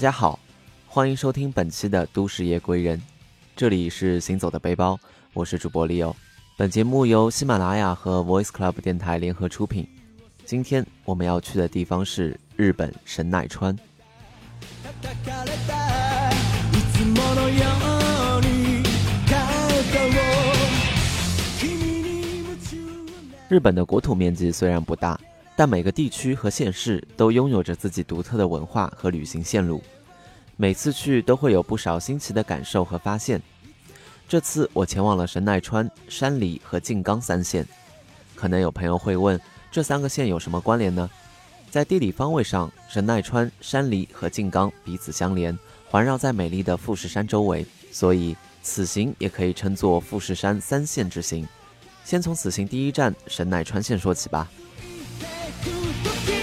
大家好，欢迎收听本期的《都市夜归人》，这里是行走的背包，我是主播 Leo。本节目由喜马拉雅和 Voice Club 电台联合出品。今天我们要去的地方是日本神奈川。日本的国土面积虽然不大。但每个地区和县市都拥有着自己独特的文化和旅行线路，每次去都会有不少新奇的感受和发现。这次我前往了神奈川、山梨和静冈三县。可能有朋友会问，这三个县有什么关联呢？在地理方位上，神奈川、山梨和静冈彼此相连，环绕在美丽的富士山周围，所以此行也可以称作富士山三县之行。先从此行第一站神奈川县说起吧。Good looking.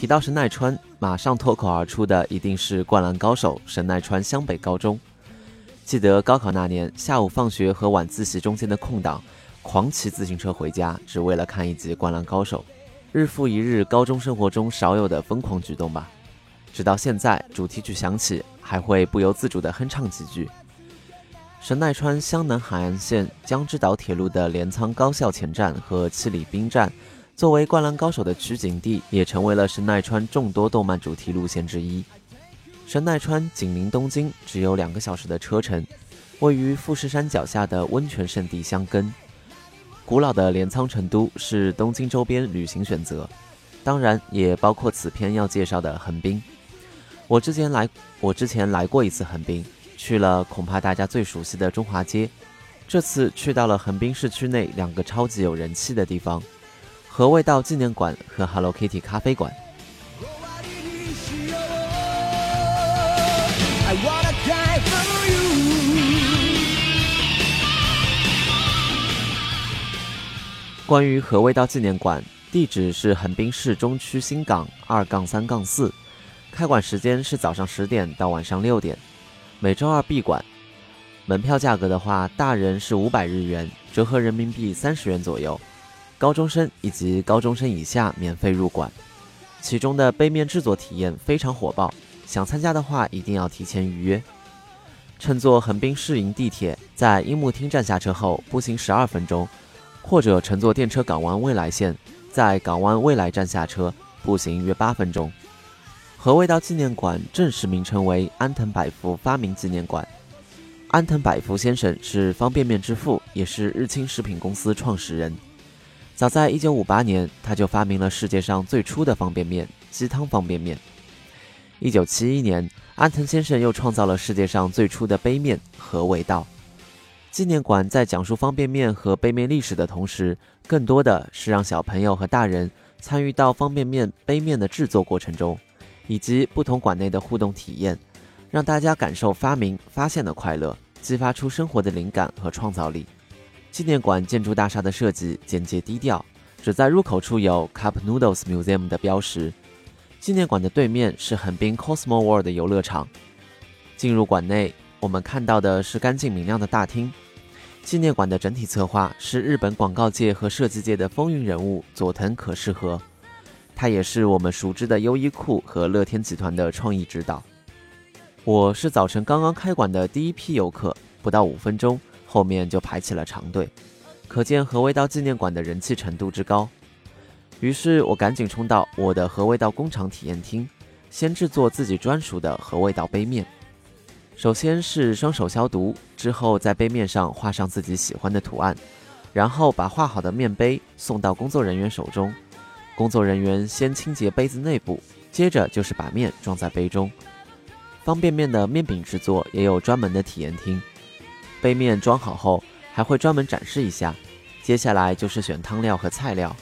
提到神奈川，马上脱口而出的一定是《灌篮高手》神奈川湘北高中。记得高考那年，下午放学和晚自习中间的空档，狂骑自行车回家，只为了看一集《灌篮高手》。日复一日，高中生活中少有的疯狂举动吧。直到现在，主题曲响起，还会不由自主地哼唱几句。神奈川湘南海岸线江之岛铁路的镰仓高校前站和七里滨站。作为《灌篮高手》的取景地，也成为了神奈川众多动漫主题路线之一。神奈川紧邻东京，只有两个小时的车程，位于富士山脚下的温泉圣地箱根。古老的镰仓成都是东京周边旅行选择，当然也包括此片要介绍的横滨。我之前来，我之前来过一次横滨，去了恐怕大家最熟悉的中华街。这次去到了横滨市区内两个超级有人气的地方。和味道纪念馆和 Hello Kitty 咖啡馆。关于和味道纪念馆，地址是横滨市中区新港二杠三杠四，开馆时间是早上十点到晚上六点，每周二闭馆。门票价格的话，大人是五百日元，折合人民币三十元左右。高中生以及高中生以下免费入馆，其中的杯面制作体验非常火爆，想参加的话一定要提前预约。乘坐横滨市营地铁，在樱木町站下车后步行十二分钟，或者乘坐电车港湾未来线，在港湾未来站下车步行约八分钟。和味道纪念馆正式名称为安藤百福发明纪念馆。安藤百福先生是方便面之父，也是日清食品公司创始人。早在1958年，他就发明了世界上最初的方便面——鸡汤方便面。1971年，安藤先生又创造了世界上最初的杯面和味道。纪念馆在讲述方便面和杯面历史的同时，更多的是让小朋友和大人参与到方便面杯面的制作过程中，以及不同馆内的互动体验，让大家感受发明发现的快乐，激发出生活的灵感和创造力。纪念馆建筑大厦的设计简洁低调，只在入口处有 Cup Noodles Museum 的标识。纪念馆的对面是横滨 Cosmo World 游乐场。进入馆内，我们看到的是干净明亮的大厅。纪念馆的整体策划是日本广告界和设计界的风云人物佐藤可士和，他也是我们熟知的优衣库和乐天集团的创意指导。我是早晨刚刚开馆的第一批游客，不到五分钟。后面就排起了长队，可见和味道纪念馆的人气程度之高。于是我赶紧冲到我的和味道工厂体验厅，先制作自己专属的和味道杯面。首先是双手消毒，之后在杯面上画上自己喜欢的图案，然后把画好的面杯送到工作人员手中。工作人员先清洁杯子内部，接着就是把面装在杯中。方便面的面饼制作也有专门的体验厅。杯面装好后，还会专门展示一下。接下来就是选汤料和菜料，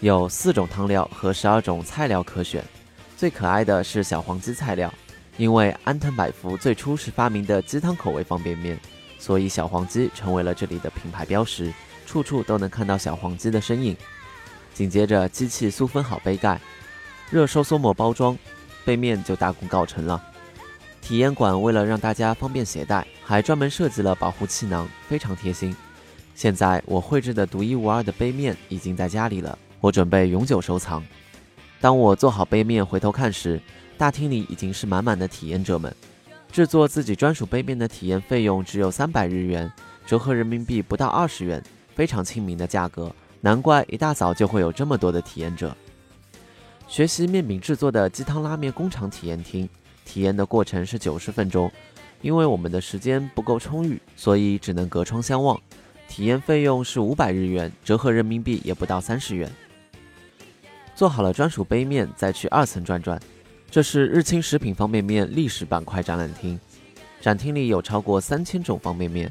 有四种汤料和十二种菜料可选。最可爱的是小黄鸡菜料，因为安藤百福最初是发明的鸡汤口味方便面，所以小黄鸡成为了这里的品牌标识，处处都能看到小黄鸡的身影。紧接着，机器塑封好杯盖，热收缩膜包装，杯面就大功告成了。体验馆为了让大家方便携带，还专门设计了保护气囊，非常贴心。现在我绘制的独一无二的杯面已经在家里了，我准备永久收藏。当我做好杯面回头看时，大厅里已经是满满的体验者们。制作自己专属杯面的体验费用只有三百日元，折合人民币不到二十元，非常亲民的价格。难怪一大早就会有这么多的体验者。学习面饼制作的鸡汤拉面工厂体验厅，体验的过程是九十分钟。因为我们的时间不够充裕，所以只能隔窗相望。体验费用是五百日元，折合人民币也不到三十元。做好了专属杯面，再去二层转转。这是日清食品方便面历史板块展览厅，展厅里有超过三千种方便面。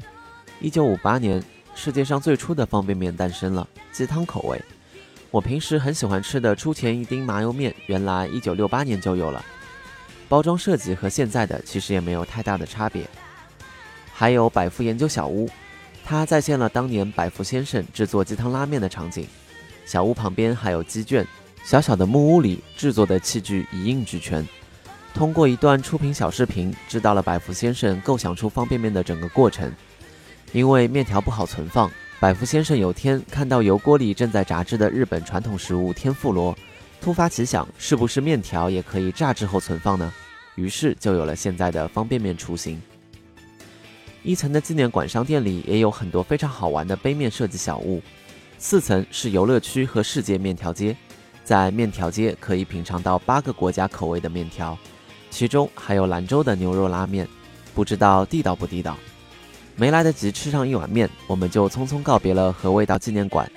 一九五八年，世界上最初的方便面诞生了，鸡汤口味。我平时很喜欢吃的出前一丁麻油面，原来一九六八年就有了。包装设计和现在的其实也没有太大的差别。还有百福研究小屋，它再现了当年百福先生制作鸡汤拉面的场景。小屋旁边还有鸡圈。小小的木屋里制作的器具一应俱全。通过一段出品小视频，知道了百福先生构想出方便面的整个过程。因为面条不好存放，百福先生有天看到油锅里正在炸制的日本传统食物天妇罗，突发奇想，是不是面条也可以炸制后存放呢？于是就有了现在的方便面雏形。一层的纪念馆商店里也有很多非常好玩的杯面设计小物。四层是游乐区和世界面条街。在面条街可以品尝到八个国家口味的面条，其中还有兰州的牛肉拉面，不知道地道不地道。没来得及吃上一碗面，我们就匆匆告别了和味道纪念馆。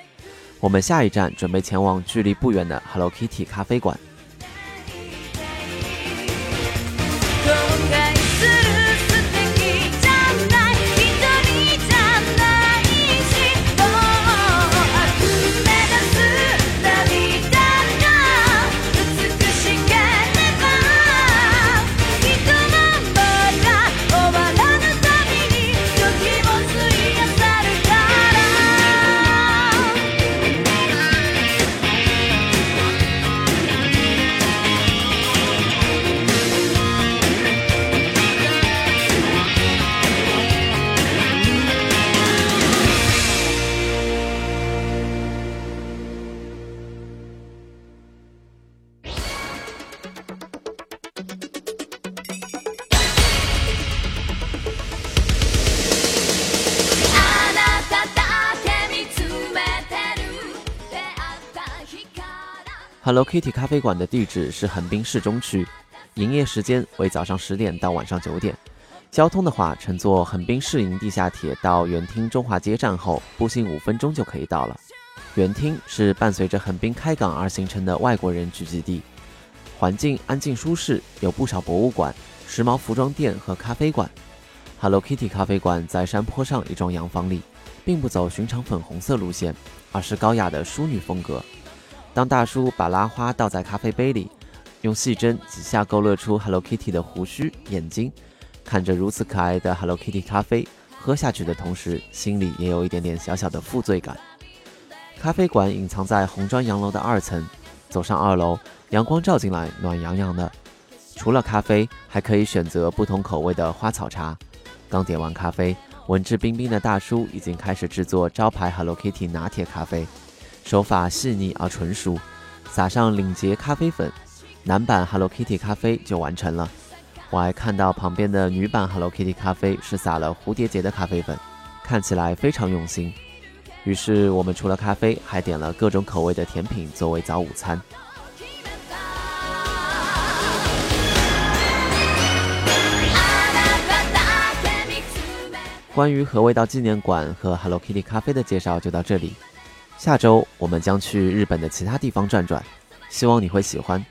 我们下一站准备前往距离不远的 Hello Kitty 咖啡馆。Hello Kitty 咖啡馆的地址是横滨市中区，营业时间为早上十点到晚上九点。交通的话，乘坐横滨市营地下铁到园厅中华街站后，步行五分钟就可以到了。园厅是伴随着横滨开港而形成的外国人聚集地，环境安静舒适，有不少博物馆、时髦服装店和咖啡馆。Hello Kitty 咖啡馆在山坡上一幢洋房里，并不走寻常粉红色路线，而是高雅的淑女风格。当大叔把拉花倒在咖啡杯里，用细针几下勾勒出 Hello Kitty 的胡须、眼睛，看着如此可爱的 Hello Kitty 咖啡，喝下去的同时，心里也有一点点小小的负罪感。咖啡馆隐藏在红砖洋楼的二层，走上二楼，阳光照进来，暖洋洋的。除了咖啡，还可以选择不同口味的花草茶。刚点完咖啡，文质彬彬的大叔已经开始制作招牌 Hello Kitty 拿铁咖啡。手法细腻而纯熟，撒上领结咖啡粉，男版 Hello Kitty 咖啡就完成了。我还看到旁边的女版 Hello Kitty 咖啡是撒了蝴蝶结的咖啡粉，看起来非常用心。于是我们除了咖啡，还点了各种口味的甜品作为早午餐。关于和味道纪念馆和 Hello Kitty 咖啡的介绍就到这里。下周我们将去日本的其他地方转转，希望你会喜欢。